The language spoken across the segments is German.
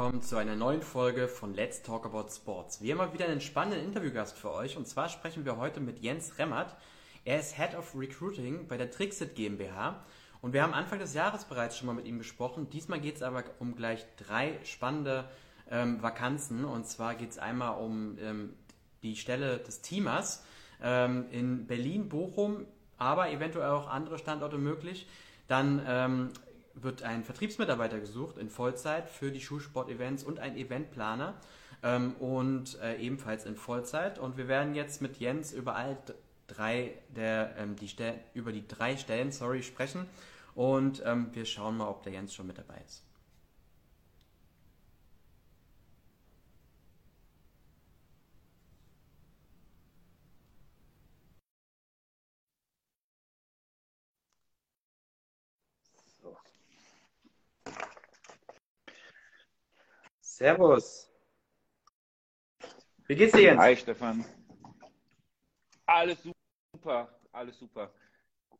willkommen zu einer neuen Folge von Let's Talk About Sports. Wir haben mal wieder einen spannenden Interviewgast für euch und zwar sprechen wir heute mit Jens Remmert. Er ist Head of Recruiting bei der Trixit GmbH und wir haben Anfang des Jahres bereits schon mal mit ihm gesprochen. Diesmal geht es aber um gleich drei spannende ähm, Vakanzen und zwar geht es einmal um ähm, die Stelle des Teamers ähm, in Berlin, Bochum, aber eventuell auch andere Standorte möglich. Dann ähm, wird ein Vertriebsmitarbeiter gesucht in Vollzeit für die Schulsport-Events und ein Eventplaner ähm, und äh, ebenfalls in Vollzeit. Und wir werden jetzt mit Jens über all drei der ähm, die über die drei Stellen, sorry, sprechen und ähm, wir schauen mal, ob der Jens schon mit dabei ist. Servus. Wie geht's dir Jens? Hi Stefan. Alles super, alles super.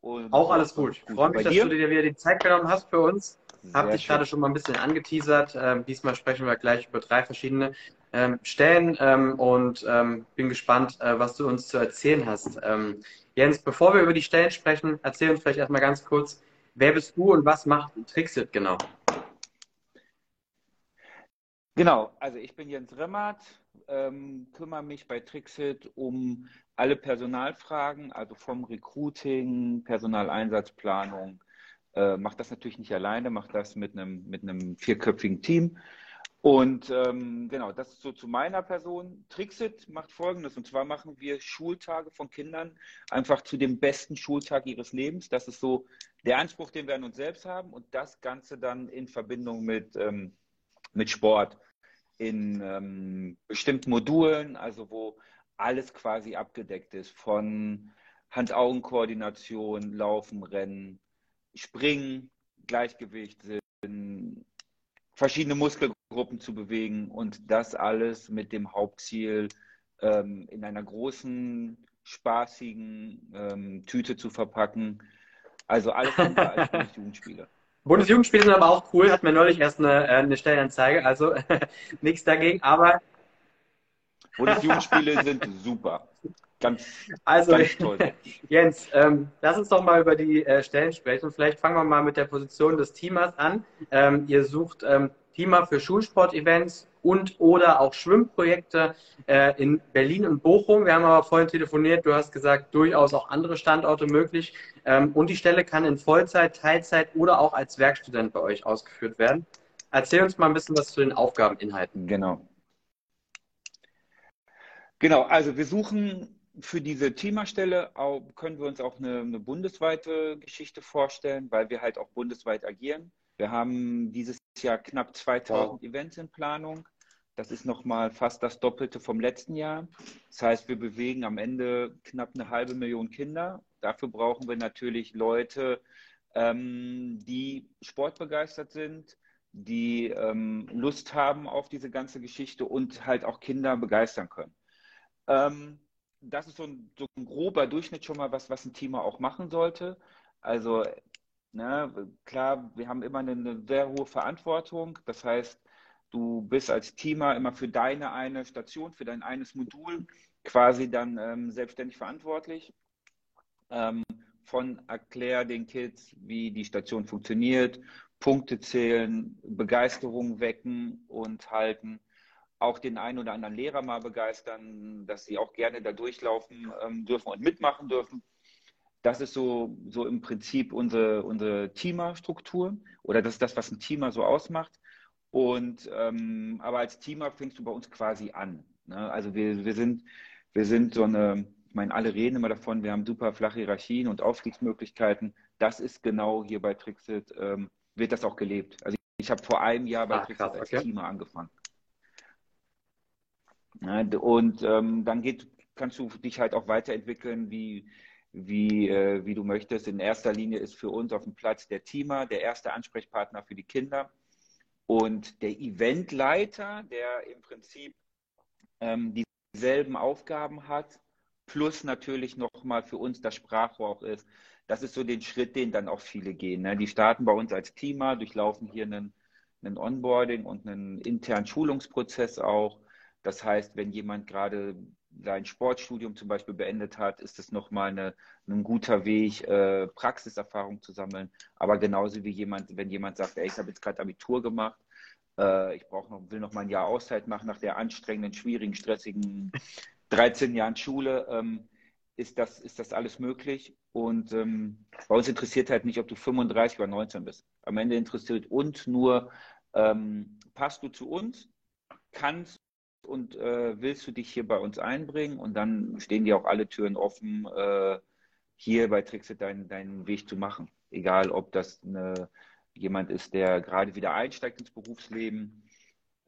Und auch alles gut. Ich freue mich, dass dir? du dir wieder die Zeit genommen hast für uns. Hab dich gerade schon mal ein bisschen angeteasert. Ähm, diesmal sprechen wir gleich über drei verschiedene ähm, Stellen ähm, und ähm, bin gespannt, äh, was du uns zu erzählen hast. Ähm, Jens, bevor wir über die Stellen sprechen, erzähl uns vielleicht erstmal ganz kurz, wer bist du und was macht Trixit genau? Genau, also ich bin Jens Remmert, ähm, kümmere mich bei Trixit um alle Personalfragen, also vom Recruiting, Personaleinsatzplanung. Äh, mache das natürlich nicht alleine, mache das mit einem, mit vierköpfigen Team. Und ähm, genau, das ist so zu meiner Person. Trixit macht Folgendes, und zwar machen wir Schultage von Kindern einfach zu dem besten Schultag ihres Lebens. Das ist so der Anspruch, den wir an uns selbst haben und das Ganze dann in Verbindung mit, ähm, mit Sport in ähm, bestimmten Modulen, also wo alles quasi abgedeckt ist, von Hand-Augen-Koordination, Laufen, Rennen, Springen, Gleichgewicht sind, verschiedene Muskelgruppen zu bewegen und das alles mit dem Hauptziel, ähm, in einer großen, spaßigen ähm, Tüte zu verpacken. Also alles andere als Jugendspiele. Bundesjugendspiele sind aber auch cool, hat mir neulich erst eine, äh, eine Stellenanzeige, also nichts dagegen, aber. Bundesjugendspiele sind super. Ganz, also, ganz toll. Jens, ähm, lass uns doch mal über die äh, Stellen sprechen. Vielleicht fangen wir mal mit der Position des Teamers an. Ähm, ihr sucht ähm, Teamer für Schulsportevents und oder auch Schwimmprojekte äh, in Berlin und Bochum. Wir haben aber vorhin telefoniert, du hast gesagt, durchaus auch andere Standorte möglich. Ähm, und die Stelle kann in Vollzeit, Teilzeit oder auch als Werkstudent bei euch ausgeführt werden. Erzähl uns mal ein bisschen was zu den Aufgabeninhalten. Genau. Genau, also wir suchen für diese Themastelle können wir uns auch eine, eine bundesweite Geschichte vorstellen, weil wir halt auch bundesweit agieren. Wir haben dieses Jahr knapp 2000 wow. Events in Planung. Das ist nochmal fast das Doppelte vom letzten Jahr. Das heißt, wir bewegen am Ende knapp eine halbe Million Kinder. Dafür brauchen wir natürlich Leute, ähm, die sportbegeistert sind, die ähm, Lust haben auf diese ganze Geschichte und halt auch Kinder begeistern können. Ähm, das ist so ein, so ein, grober Durchschnitt schon mal, was, was ein Team auch machen sollte. Also Ne? Klar, wir haben immer eine, eine sehr hohe Verantwortung. Das heißt, du bist als Teamer immer für deine eine Station, für dein eines Modul quasi dann ähm, selbstständig verantwortlich. Ähm, von erklär den Kids, wie die Station funktioniert, Punkte zählen, Begeisterung wecken und halten. Auch den einen oder anderen Lehrer mal begeistern, dass sie auch gerne da durchlaufen ähm, dürfen und mitmachen dürfen das ist so, so im Prinzip unsere, unsere Teamer-Struktur oder das ist das, was ein Teamer so ausmacht. Und ähm, aber als Teamer fängst du bei uns quasi an. Ne? Also wir, wir sind, wir sind so eine, ich meine, alle reden immer davon, wir haben super flache Hierarchien und Aufstiegsmöglichkeiten. Das ist genau hier bei Trixit, ähm, wird das auch gelebt. Also ich habe vor einem Jahr bei Ach, Trixit als okay. Teamer angefangen. Ja, und ähm, dann geht, kannst du dich halt auch weiterentwickeln, wie wie, äh, wie du möchtest. In erster Linie ist für uns auf dem Platz der Teamer, der erste Ansprechpartner für die Kinder und der Eventleiter, der im Prinzip ähm, dieselben Aufgaben hat, plus natürlich nochmal für uns das Sprachrohr auch ist. Das ist so den Schritt, den dann auch viele gehen. Ne? Die starten bei uns als Teamer, durchlaufen hier einen, einen Onboarding und einen internen Schulungsprozess auch. Das heißt, wenn jemand gerade sein Sportstudium zum Beispiel beendet hat, ist es nochmal eine, ein guter Weg, äh, Praxiserfahrung zu sammeln. Aber genauso wie jemand, wenn jemand sagt, ey, ich habe jetzt gerade Abitur gemacht, äh, ich brauche noch, will noch mal ein Jahr Auszeit machen nach der anstrengenden, schwierigen, stressigen 13 Jahren Schule, ähm, ist, das, ist das alles möglich. Und ähm, bei uns interessiert halt nicht, ob du 35 oder 19 bist. Am Ende interessiert uns nur, ähm, passt du zu uns, kannst und äh, willst du dich hier bei uns einbringen und dann stehen dir auch alle Türen offen, äh, hier bei Trixit deinen, deinen Weg zu machen. Egal, ob das eine, jemand ist, der gerade wieder einsteigt ins Berufsleben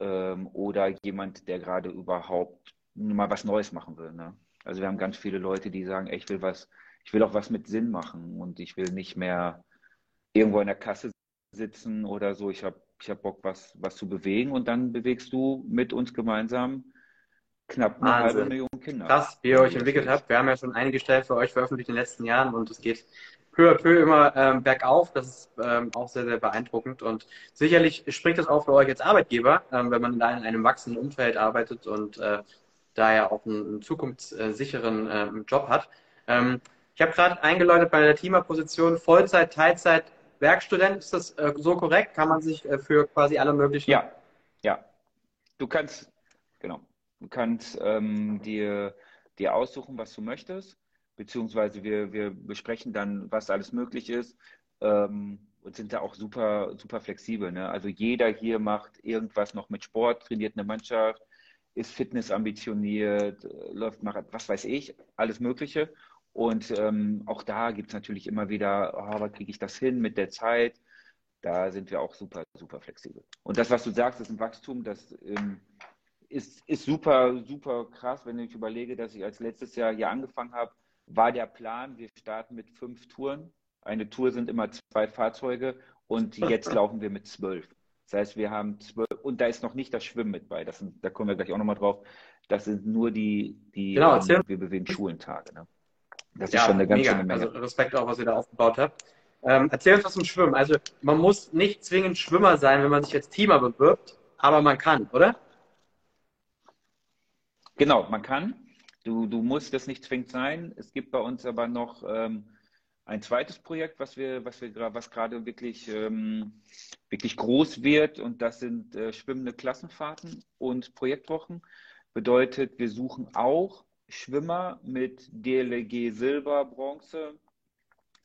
ähm, oder jemand, der gerade überhaupt mal was Neues machen will. Ne? Also wir haben ganz viele Leute, die sagen, ey, ich will was, ich will auch was mit Sinn machen und ich will nicht mehr irgendwo in der Kasse sitzen oder so. Ich habe ich hab Bock, was, was zu bewegen und dann bewegst du mit uns gemeinsam knapp eine Wahnsinn. halbe Million Kinder. Krass, wie ihr euch entwickelt habt. Wir haben ja schon einige Stellen für euch veröffentlicht in den letzten Jahren und es geht peu à peu immer ähm, bergauf. Das ist ähm, auch sehr, sehr beeindruckend und sicherlich spricht das auch für euch als Arbeitgeber, ähm, wenn man da in einem wachsenden Umfeld arbeitet und äh, da ja auch einen, einen zukunftssicheren äh, Job hat. Ähm, ich habe gerade eingeläutet bei der Teamerposition Vollzeit, Teilzeit, Werkstudent. Ist das äh, so korrekt? Kann man sich äh, für quasi alle möglichen. Ja, ja. Du kannst, genau, du kannst ähm, dir, dir aussuchen, was du möchtest, beziehungsweise wir, wir besprechen dann, was alles möglich ist. Ähm, und sind da auch super, super flexibel. Ne? Also jeder hier macht irgendwas noch mit Sport, trainiert eine Mannschaft, ist Fitness ambitioniert, äh, läuft Marathon, was weiß ich, alles Mögliche. Und ähm, auch da gibt es natürlich immer wieder, oh, was kriege ich das hin mit der Zeit? Da sind wir auch super, super flexibel. Und das, was du sagst, ist ein Wachstum, das ähm, ist, ist super, super krass. Wenn ich überlege, dass ich als letztes Jahr hier angefangen habe, war der Plan, wir starten mit fünf Touren. Eine Tour sind immer zwei Fahrzeuge und jetzt laufen wir mit zwölf. Das heißt, wir haben zwölf, und da ist noch nicht das Schwimmen mit bei. Das sind, da kommen wir gleich auch nochmal drauf. Das sind nur die, die genau, ähm, wir bewegen Schulentage. Ne? Das ja, ist schon eine ganz mega. schöne Menge. Also Respekt auch, was ihr da aufgebaut habt. Ähm, erzähl uns was zum Schwimmen. Also man muss nicht zwingend Schwimmer sein, wenn man sich als Teamer bewirbt, aber man kann, oder? Genau, man kann. Du, du musst das nicht zwingend sein. Es gibt bei uns aber noch ähm, ein zweites Projekt, was wir, was wir was gerade wirklich, ähm, wirklich groß wird, und das sind äh, schwimmende Klassenfahrten und Projektwochen. Bedeutet, wir suchen auch Schwimmer mit DLG Silber, Bronze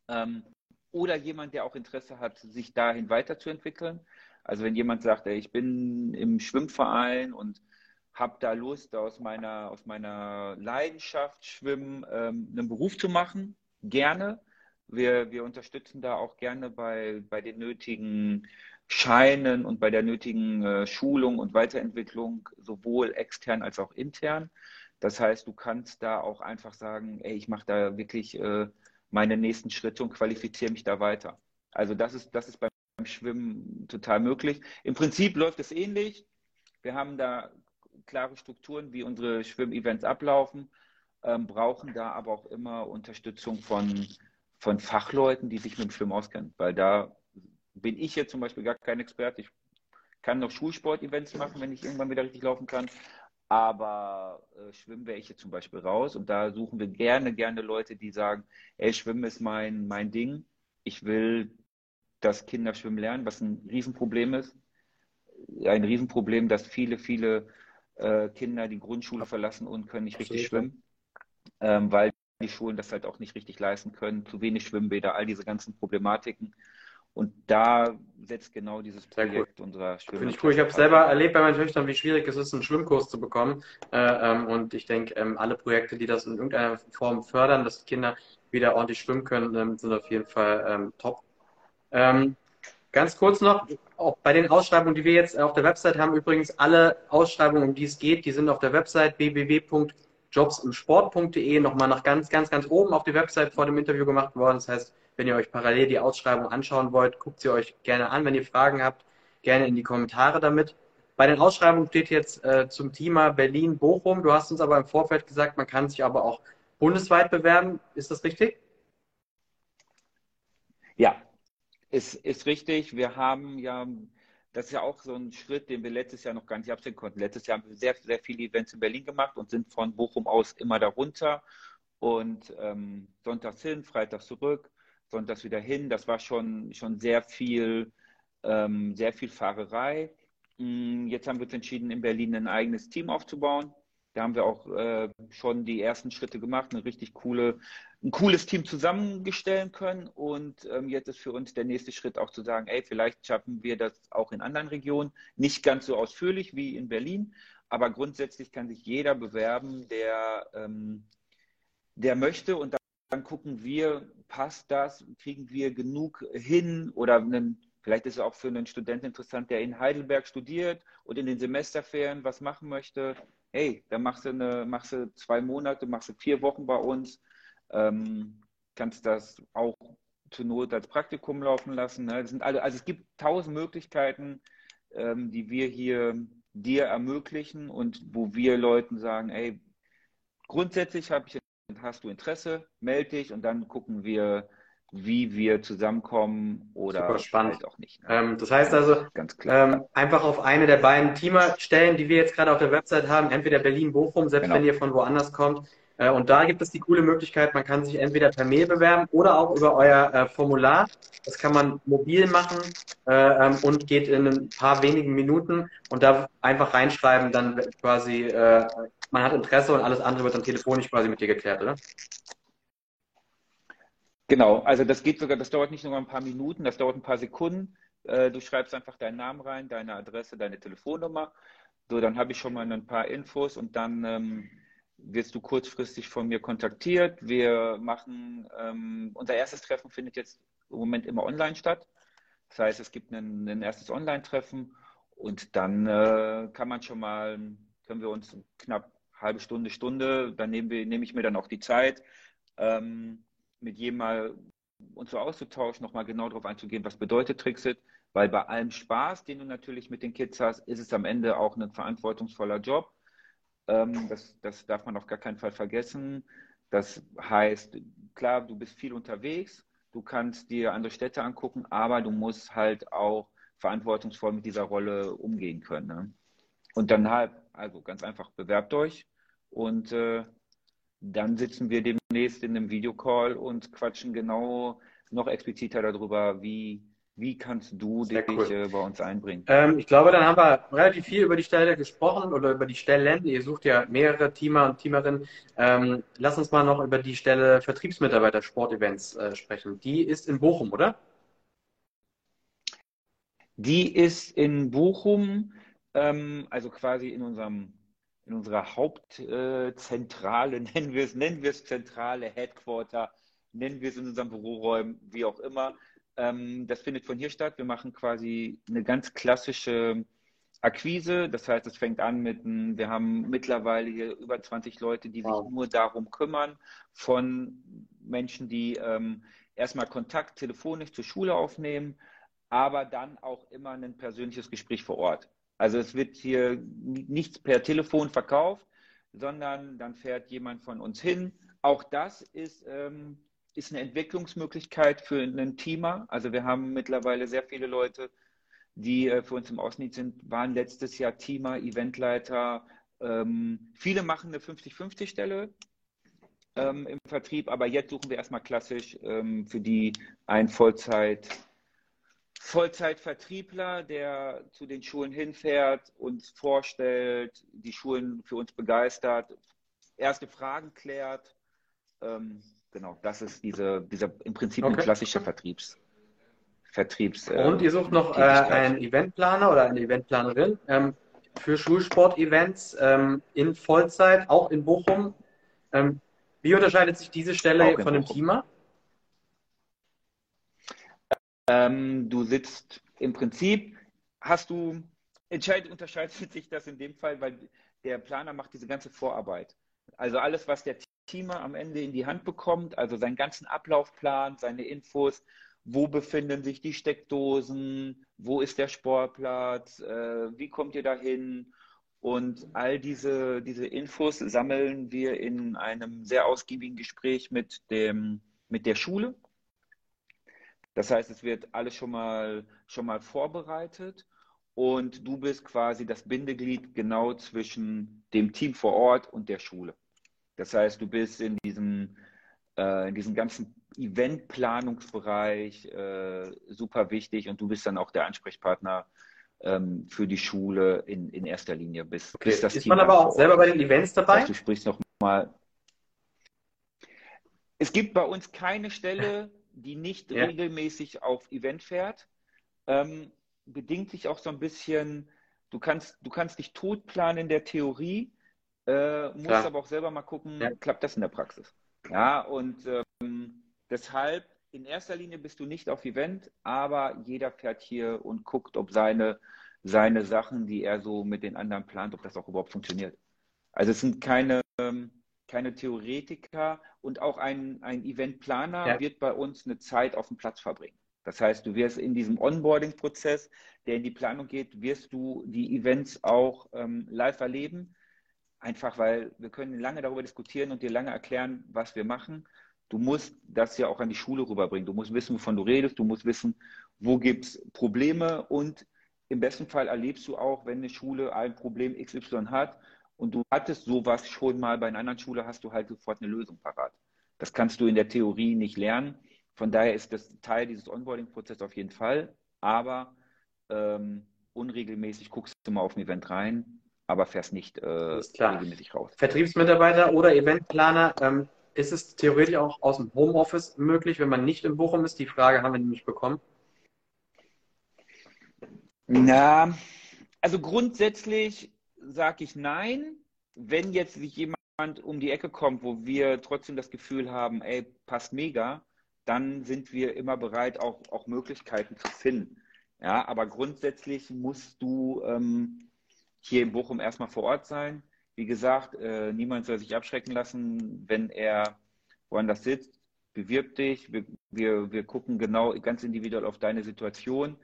ähm, oder jemand, der auch Interesse hat, sich dahin weiterzuentwickeln. Also wenn jemand sagt, ey, ich bin im Schwimmverein und habe da Lust, aus meiner, aus meiner Leidenschaft Schwimmen ähm, einen Beruf zu machen, gerne. Wir, wir unterstützen da auch gerne bei, bei den nötigen Scheinen und bei der nötigen äh, Schulung und Weiterentwicklung, sowohl extern als auch intern. Das heißt, du kannst da auch einfach sagen, ey, ich mache da wirklich äh, meine nächsten Schritte und qualifiziere mich da weiter. Also das ist, das ist beim Schwimmen total möglich. Im Prinzip läuft es ähnlich. Wir haben da klare Strukturen, wie unsere Schwimmevents ablaufen, ähm, brauchen da aber auch immer Unterstützung von von Fachleuten, die sich mit dem Schwimmen auskennen. Weil da bin ich jetzt zum Beispiel gar kein Experte. Ich kann noch Schulsport-Events machen, wenn ich irgendwann wieder richtig laufen kann. Aber äh, Schwimmen wäre ich jetzt zum Beispiel raus. Und da suchen wir gerne, gerne Leute, die sagen, ey, Schwimmen ist mein, mein Ding. Ich will, dass Kinder schwimmen lernen, was ein Riesenproblem ist. Ein Riesenproblem, dass viele, viele äh, Kinder die Grundschule verlassen und können nicht richtig schwimmen, ähm, weil die Schulen das halt auch nicht richtig leisten können, zu wenig Schwimmbäder, all diese ganzen Problematiken. Und da setzt genau dieses Projekt cool. unserer Schwimm. Finde ich cool. Ich habe selber erlebt bei meinen Töchtern, wie schwierig es ist, einen Schwimmkurs zu bekommen. Äh, ähm, und ich denke, ähm, alle Projekte, die das in irgendeiner Form fördern, dass die Kinder wieder ordentlich schwimmen können, ähm, sind auf jeden Fall top. Ganz kurz noch, auch bei den Ausschreibungen, die wir jetzt auf der Website haben, übrigens alle Ausschreibungen, um die es geht, die sind auf der Website www jobsimsport.de nochmal nach ganz, ganz, ganz oben auf die Website vor dem Interview gemacht worden. Das heißt, wenn ihr euch parallel die Ausschreibung anschauen wollt, guckt sie euch gerne an. Wenn ihr Fragen habt, gerne in die Kommentare damit. Bei den Ausschreibungen steht jetzt äh, zum Thema Berlin-Bochum. Du hast uns aber im Vorfeld gesagt, man kann sich aber auch bundesweit bewerben. Ist das richtig? Ja, ist, ist richtig. Wir haben ja das ist ja auch so ein Schritt, den wir letztes Jahr noch gar nicht absehen konnten. Letztes Jahr haben wir sehr, sehr viele Events in Berlin gemacht und sind von Bochum aus immer darunter und ähm, sonntags hin, freitags zurück, sonntags wieder hin. Das war schon, schon sehr viel, ähm, sehr viel Fahrerei. Mm, jetzt haben wir uns entschieden, in Berlin ein eigenes Team aufzubauen. Da haben wir auch äh, schon die ersten Schritte gemacht, eine richtig coole, ein cooles Team zusammenstellen können. Und ähm, jetzt ist für uns der nächste Schritt auch zu sagen, ey, vielleicht schaffen wir das auch in anderen Regionen. Nicht ganz so ausführlich wie in Berlin, aber grundsätzlich kann sich jeder bewerben, der, ähm, der möchte. Und dann, dann gucken wir, passt das, kriegen wir genug hin oder einen Vielleicht ist es auch für einen Studenten interessant, der in Heidelberg studiert und in den Semesterferien was machen möchte. Hey, dann machst du, eine, machst du zwei Monate, machst du vier Wochen bei uns, ähm, kannst das auch zur Not als Praktikum laufen lassen. Ne? Das sind alle, also es gibt tausend Möglichkeiten, ähm, die wir hier dir ermöglichen und wo wir Leuten sagen, hey, grundsätzlich ich, hast du Interesse, melde dich und dann gucken wir, wie wir zusammenkommen oder halt auch nicht. Ne? Ähm, das heißt also, ganz klar. Ähm, einfach auf eine der beiden Teamer stellen, die wir jetzt gerade auf der Website haben, entweder Berlin-Bochum, selbst genau. wenn ihr von woanders kommt. Äh, und da gibt es die coole Möglichkeit, man kann sich entweder per Mail bewerben oder auch über euer äh, Formular. Das kann man mobil machen äh, ähm, und geht in ein paar wenigen Minuten und da einfach reinschreiben, dann quasi, man hat Interesse und alles andere wird dann telefonisch quasi mit dir geklärt, oder? Genau, also das geht sogar, das dauert nicht nur ein paar Minuten, das dauert ein paar Sekunden. Du schreibst einfach deinen Namen rein, deine Adresse, deine Telefonnummer. So, dann habe ich schon mal ein paar Infos und dann ähm, wirst du kurzfristig von mir kontaktiert. Wir machen, ähm, unser erstes Treffen findet jetzt im Moment immer online statt. Das heißt, es gibt ein, ein erstes Online-Treffen und dann äh, kann man schon mal, können wir uns knapp halbe Stunde, Stunde, dann nehmen wir, nehme ich mir dann auch die Zeit. Ähm, mit jedem mal uns so auszutauschen, nochmal genau darauf einzugehen, was bedeutet Trixit, weil bei allem Spaß, den du natürlich mit den Kids hast, ist es am Ende auch ein verantwortungsvoller Job. Ähm, das, das darf man auf gar keinen Fall vergessen. Das heißt, klar, du bist viel unterwegs, du kannst dir andere Städte angucken, aber du musst halt auch verantwortungsvoll mit dieser Rolle umgehen können. Ne? Und dann halt, also ganz einfach, bewerbt euch und äh, dann sitzen wir demnächst in einem Videocall und quatschen genau noch expliziter darüber, wie, wie kannst du Sehr dich cool. äh, bei uns einbringen. Ähm, ich glaube, dann haben wir relativ viel über die Stelle gesprochen oder über die Stellen. Ihr sucht ja mehrere Teamer und Teamerinnen. Ähm, lass uns mal noch über die Stelle Vertriebsmitarbeiter Sportevents äh, sprechen. Die ist in Bochum, oder? Die ist in Bochum, ähm, also quasi in unserem in unserer Hauptzentrale, nennen wir es, nennen wir es zentrale Headquarter, nennen wir es in unseren Büroräumen, wie auch immer. Ähm, das findet von hier statt. Wir machen quasi eine ganz klassische Akquise. Das heißt, es fängt an mit, wir haben mittlerweile hier über 20 Leute, die wow. sich nur darum kümmern, von Menschen, die ähm, erstmal Kontakt telefonisch zur Schule aufnehmen, aber dann auch immer ein persönliches Gespräch vor Ort. Also es wird hier nichts per Telefon verkauft, sondern dann fährt jemand von uns hin. Auch das ist, ähm, ist eine Entwicklungsmöglichkeit für einen Teamer. Also wir haben mittlerweile sehr viele Leute, die äh, für uns im Außendienst sind, waren letztes Jahr Teamer, Eventleiter. Ähm, viele machen eine 50-50-Stelle ähm, im Vertrieb, aber jetzt suchen wir erstmal klassisch ähm, für die ein Vollzeit- Vollzeitvertriebler, der zu den Schulen hinfährt, uns vorstellt, die Schulen für uns begeistert, erste Fragen klärt. Genau, das ist diese, dieser im Prinzip okay. ein klassischer Vertriebs. Vertriebs äh, Und ihr sucht noch äh, einen Eventplaner oder eine Eventplanerin ähm, für Schulsport-Events ähm, in Vollzeit, auch in Bochum. Ähm, wie unterscheidet sich diese Stelle von dem Teamer? Ähm, du sitzt im Prinzip, hast du, entscheidet, unterscheidet sich das in dem Fall, weil der Planer macht diese ganze Vorarbeit. Also alles, was der Teamer am Ende in die Hand bekommt, also seinen ganzen Ablaufplan, seine Infos, wo befinden sich die Steckdosen, wo ist der Sportplatz, äh, wie kommt ihr dahin? Und all diese, diese Infos sammeln wir in einem sehr ausgiebigen Gespräch mit, dem, mit der Schule, das heißt, es wird alles schon mal, schon mal vorbereitet und du bist quasi das Bindeglied genau zwischen dem Team vor Ort und der Schule. Das heißt, du bist in diesem, äh, in diesem ganzen Eventplanungsbereich äh, super wichtig und du bist dann auch der Ansprechpartner ähm, für die Schule in, in erster Linie. Bis, okay. bis das ist Team man aber auch selber bei den Events dabei? Heißt, du sprichst nochmal. Es gibt bei uns keine Stelle, die nicht ja. regelmäßig auf Event fährt. Ähm, bedingt sich auch so ein bisschen, du kannst, du kannst dich tot planen in der Theorie, äh, musst Klar. aber auch selber mal gucken, ja. klappt das in der Praxis. Ja, und ähm, deshalb in erster Linie bist du nicht auf Event, aber jeder fährt hier und guckt, ob seine, seine Sachen, die er so mit den anderen plant, ob das auch überhaupt funktioniert. Also es sind keine, ähm, keine Theoretiker und auch ein, ein Eventplaner ja. wird bei uns eine Zeit auf dem Platz verbringen. Das heißt, du wirst in diesem Onboarding-Prozess, der in die Planung geht, wirst du die Events auch ähm, live erleben. Einfach weil wir können lange darüber diskutieren und dir lange erklären, was wir machen. Du musst das ja auch an die Schule rüberbringen. Du musst wissen, wovon du redest. Du musst wissen, wo gibt es Probleme. Und im besten Fall erlebst du auch, wenn eine Schule ein Problem XY hat und du hattest sowas schon mal bei einer anderen Schule, hast du halt sofort eine Lösung parat. Das kannst du in der Theorie nicht lernen. Von daher ist das Teil dieses Onboarding-Prozesses auf jeden Fall, aber ähm, unregelmäßig guckst du mal auf ein Event rein, aber fährst nicht äh, regelmäßig raus. Vertriebsmitarbeiter oder Eventplaner, ähm, ist es theoretisch auch aus dem Homeoffice möglich, wenn man nicht in Bochum ist? Die Frage haben wir nämlich bekommen. Na, also grundsätzlich sage ich nein. Wenn jetzt sich jemand um die Ecke kommt, wo wir trotzdem das Gefühl haben, ey, passt mega, dann sind wir immer bereit, auch, auch Möglichkeiten zu finden. Ja, aber grundsätzlich musst du ähm, hier in Bochum erstmal vor Ort sein. Wie gesagt, äh, niemand soll sich abschrecken lassen, wenn er woanders sitzt. Bewirb dich. Wir, wir, wir gucken genau ganz individuell auf deine Situation.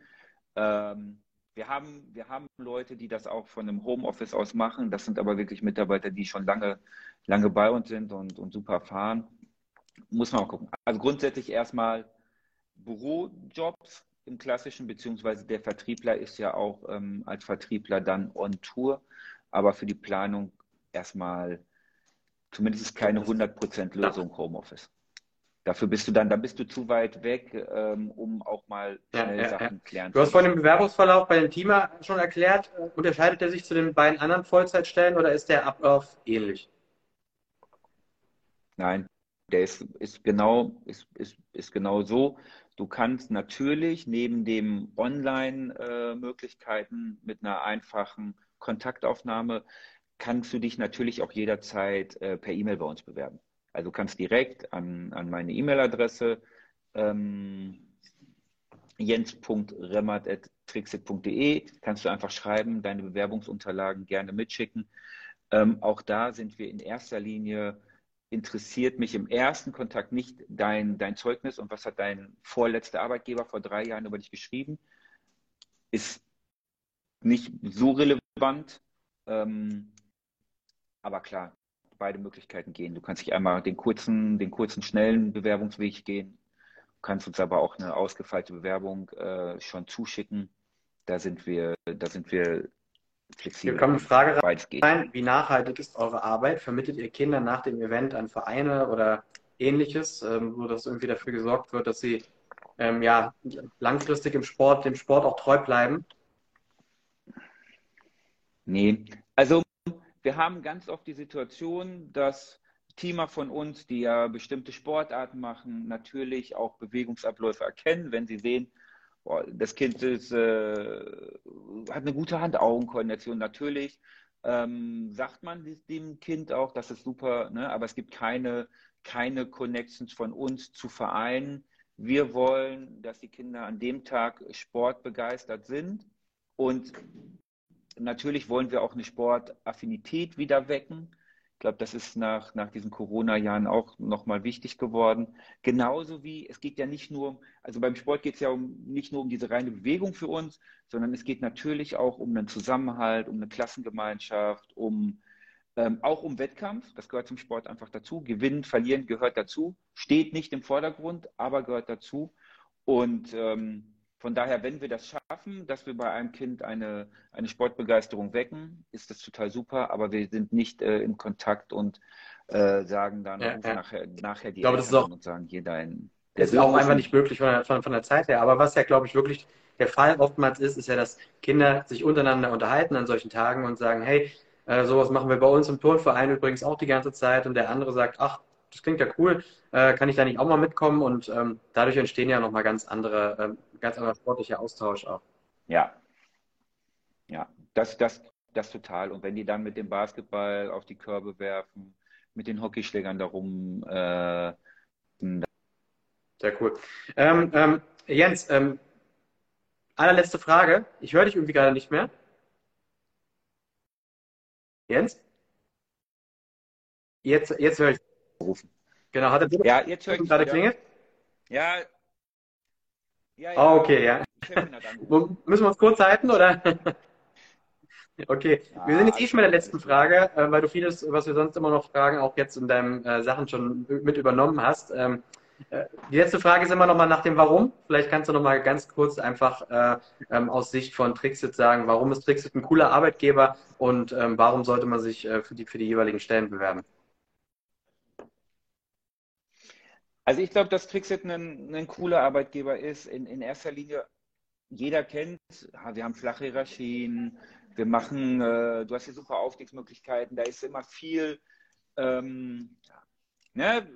Ähm, wir haben, wir haben Leute, die das auch von einem Homeoffice aus machen. Das sind aber wirklich Mitarbeiter, die schon lange, lange bei uns sind und, und super fahren. Muss man auch gucken. Also grundsätzlich erstmal Bürojobs im klassischen, beziehungsweise der Vertriebler ist ja auch ähm, als Vertriebler dann on Tour, aber für die Planung erstmal zumindest keine 100% Lösung Homeoffice. Dafür bist du dann, dann bist du zu weit weg, ähm, um auch mal schnell ja, ja, Sachen ja. klären zu können. Du hast vorhin den Bewerbungsverlauf bei dem Teamer schon erklärt. Unterscheidet er sich zu den beiden anderen Vollzeitstellen oder ist der Ablauf ähnlich? Nein, der ist, ist, genau, ist, ist, ist genau so. Du kannst natürlich neben den Online-Möglichkeiten mit einer einfachen Kontaktaufnahme, kannst du dich natürlich auch jederzeit äh, per E-Mail bei uns bewerben. Also du kannst direkt an, an meine E-Mail-Adresse ähm, jens.remmert.trixit.de kannst du einfach schreiben, deine Bewerbungsunterlagen gerne mitschicken. Ähm, auch da sind wir in erster Linie interessiert mich im ersten Kontakt nicht dein, dein Zeugnis und was hat dein vorletzter Arbeitgeber vor drei Jahren über dich geschrieben. Ist nicht so relevant. Ähm, aber klar, beide Möglichkeiten gehen. Du kannst dich einmal den kurzen, den kurzen, schnellen Bewerbungsweg gehen. Du kannst uns aber auch eine ausgefeilte Bewerbung äh, schon zuschicken. Da sind wir, da sind wir flexibel. Hier kommt eine Frage rein. Wie nachhaltig ist eure Arbeit? Vermittelt ihr Kinder nach dem Event an Vereine oder ähnliches, ähm, wo das irgendwie dafür gesorgt wird, dass sie ähm, ja, langfristig im Sport, dem Sport auch treu bleiben? Nee, also wir haben ganz oft die Situation, dass Teamer von uns, die ja bestimmte Sportarten machen, natürlich auch Bewegungsabläufe erkennen, wenn sie sehen, boah, das Kind ist, äh, hat eine gute Hand-Augen-Koordination. Natürlich ähm, sagt man dem Kind auch, das ist super, ne? aber es gibt keine, keine Connections von uns zu Vereinen. Wir wollen, dass die Kinder an dem Tag sportbegeistert sind und natürlich wollen wir auch eine Sportaffinität wieder wecken glaube, das ist nach, nach diesen Corona-Jahren auch nochmal wichtig geworden. Genauso wie es geht ja nicht nur, also beim Sport geht es ja um, nicht nur um diese reine Bewegung für uns, sondern es geht natürlich auch um einen Zusammenhalt, um eine Klassengemeinschaft, um ähm, auch um Wettkampf. Das gehört zum Sport einfach dazu. Gewinnen, verlieren gehört dazu. Steht nicht im Vordergrund, aber gehört dazu. Und ähm, von daher, wenn wir das schaffen, dass wir bei einem Kind eine, eine Sportbegeisterung wecken, ist das total super, aber wir sind nicht äh, in Kontakt und äh, sagen dann Ja, ja. nachher, nachher die Ich glaube, das ist Eltern auch- und sagen, hier dein. Das ist auch einfach nicht möglich von der, von, von der Zeit her. Aber was ja, glaube ich, wirklich der Fall oftmals ist, ist ja, dass Kinder sich untereinander unterhalten an solchen Tagen und sagen, hey, äh, sowas machen wir bei uns im Turnverein übrigens auch die ganze Zeit. Und der andere sagt, ach, das klingt ja cool, äh, kann ich da nicht auch mal mitkommen? Und ähm, dadurch entstehen ja nochmal ganz andere, ähm, ganz anderer sportlicher Austausch auch. Ja. Ja, das, das, das total. Und wenn die dann mit dem Basketball auf die Körbe werfen, mit den Hockeyschlägern darum, äh, Sehr cool. Ähm, ähm, Jens, ähm, allerletzte Frage. Ich höre dich irgendwie gerade nicht mehr. Jens? Jetzt, jetzt höre ich. rufen. Genau, hat der Ja, jetzt höre ich gerade klingelt? Ja. Ja, ja. Ah, okay, ja. Müssen wir uns kurz halten, oder? Okay, Ja, wir sind jetzt eh schon bei der letzten. Frage, äh, weil du vieles, was wir sonst immer noch fragen, auch jetzt in deinen äh, Sachen schon mit übernommen hast. Ähm, äh, die letzte Frage ist immer noch mal nach dem Warum. Vielleicht kannst du noch mal ganz kurz einfach äh, ähm, aus Sicht von Trixit sagen, warum ist Trixit ein cooler Arbeitgeber und ähm, warum sollte man sich äh, für die, für die jeweiligen Stellen bewerben? Also ich glaube, dass Trixit ein, ein cooler Arbeitgeber ist. In, in erster Linie, jeder kennt, wir haben flache Hierarchien, wir machen, äh, du hast hier super Aufstiegsmöglichkeiten, da ist immer viel, ähm, ne,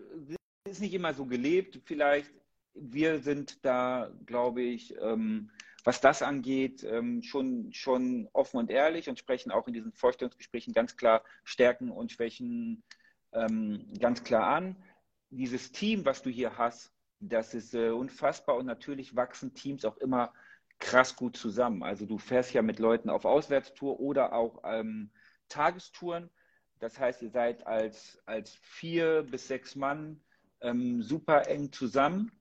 ist nicht immer so gelebt vielleicht. Wir sind da, glaube ich, ähm, was das angeht, ähm, schon, schon offen und ehrlich und sprechen auch in diesen Vorstellungsgesprächen ganz klar Stärken und Schwächen ähm, ganz klar an dieses Team, was du hier hast, das ist äh, unfassbar und natürlich wachsen Teams auch immer krass gut zusammen. Also du fährst ja mit Leuten auf Auswärtstour oder auch ähm, Tagestouren. Das heißt, ihr seid als, als vier bis sechs Mann ähm, super eng zusammen.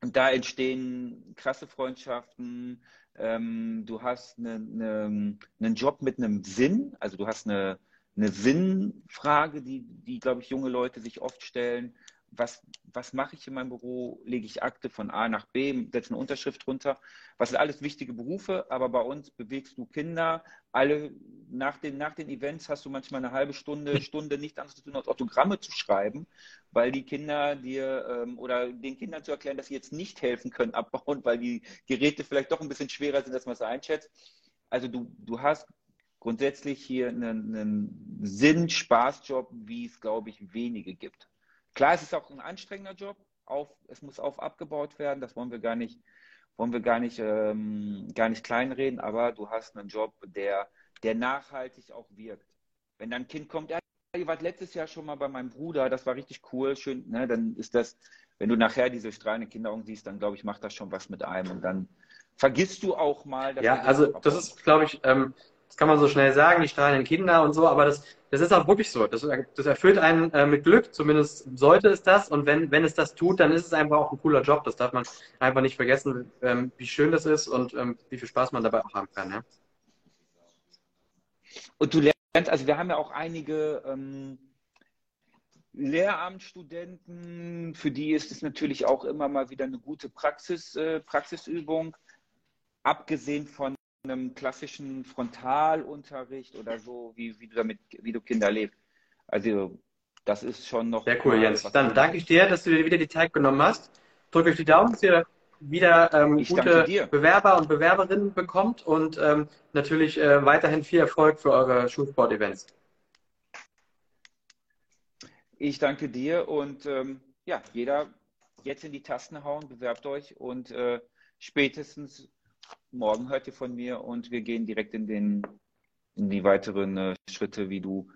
Und da entstehen krasse Freundschaften. Ähm, du hast eine, eine, einen Job mit einem Sinn. Also du hast eine, eine Sinnfrage, die, die, glaube ich, junge Leute sich oft stellen. Was, was mache ich in meinem Büro? Lege ich Akte von A nach B, setze eine Unterschrift runter? Was sind alles wichtige Berufe, aber bei uns bewegst du Kinder. Alle nach den, nach den Events hast du manchmal eine halbe Stunde, Stunde nicht anderes zu tun, als Autogramme zu schreiben, weil die Kinder dir ähm, oder den Kindern zu erklären, dass sie jetzt nicht helfen können abbauen, weil die Geräte vielleicht doch ein bisschen schwerer sind, als man es einschätzt. Also du, du hast grundsätzlich hier einen, einen Sinn-Spaß-Job, wie es, glaube ich, wenige gibt. Klar, es ist auch ein anstrengender Job, auf, es muss auf abgebaut werden, das wollen wir gar nicht, wollen wir gar nicht, ähm, gar nicht kleinreden, aber du hast einen Job, der, der nachhaltig auch wirkt. Wenn dann ein Kind kommt, ja, ihr wart letztes Jahr schon mal bei meinem Bruder, das war richtig cool, schön, ne, dann ist das, wenn du nachher diese strahlenden Kinderaugen siehst, dann glaube ich, macht das schon was mit einem. Und dann vergisst du auch mal, dass Ja, also das ist, glaube ich, ähm, das kann man so schnell sagen, die strahlenden Kinder und so, aber das, das ist auch wirklich so. Das, das erfüllt einen äh, mit Glück, zumindest sollte es das. Und wenn, wenn es das tut, dann ist es einfach auch ein cooler Job. Das darf man einfach nicht vergessen, ähm, wie schön das ist und ähm, wie viel Spaß man dabei auch haben kann. Ja? Und du lernst, also wir haben ja auch einige ähm, Lehramtsstudenten, für die ist es natürlich auch immer mal wieder eine gute Praxis, äh, Praxisübung, abgesehen von einem klassischen Frontalunterricht oder so, wie, wie du damit, wie du Kinder lebst. Also das ist schon noch. Sehr cool, mal Jens. Dann danke ich dir, dass du dir wieder die Zeit genommen hast. Drück euch die Daumen, dass ihr wieder ähm, gute. Bewerber und Bewerberinnen bekommt und ähm, natürlich äh, weiterhin viel Erfolg für eure Schulsport-Events. Ich danke dir und ähm, ja, jeder jetzt in die Tasten hauen, bewerbt euch und äh, spätestens morgen hört ihr von mir und wir gehen direkt in den in die weiteren äh, Schritte, wie du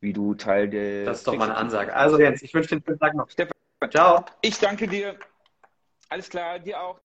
wie du Teil der Das ist doch mal eine Ansage. Also Jens, ich wünsche dir einen schönen Tag noch. Stefan. Ciao. Ich danke dir. Alles klar, dir auch.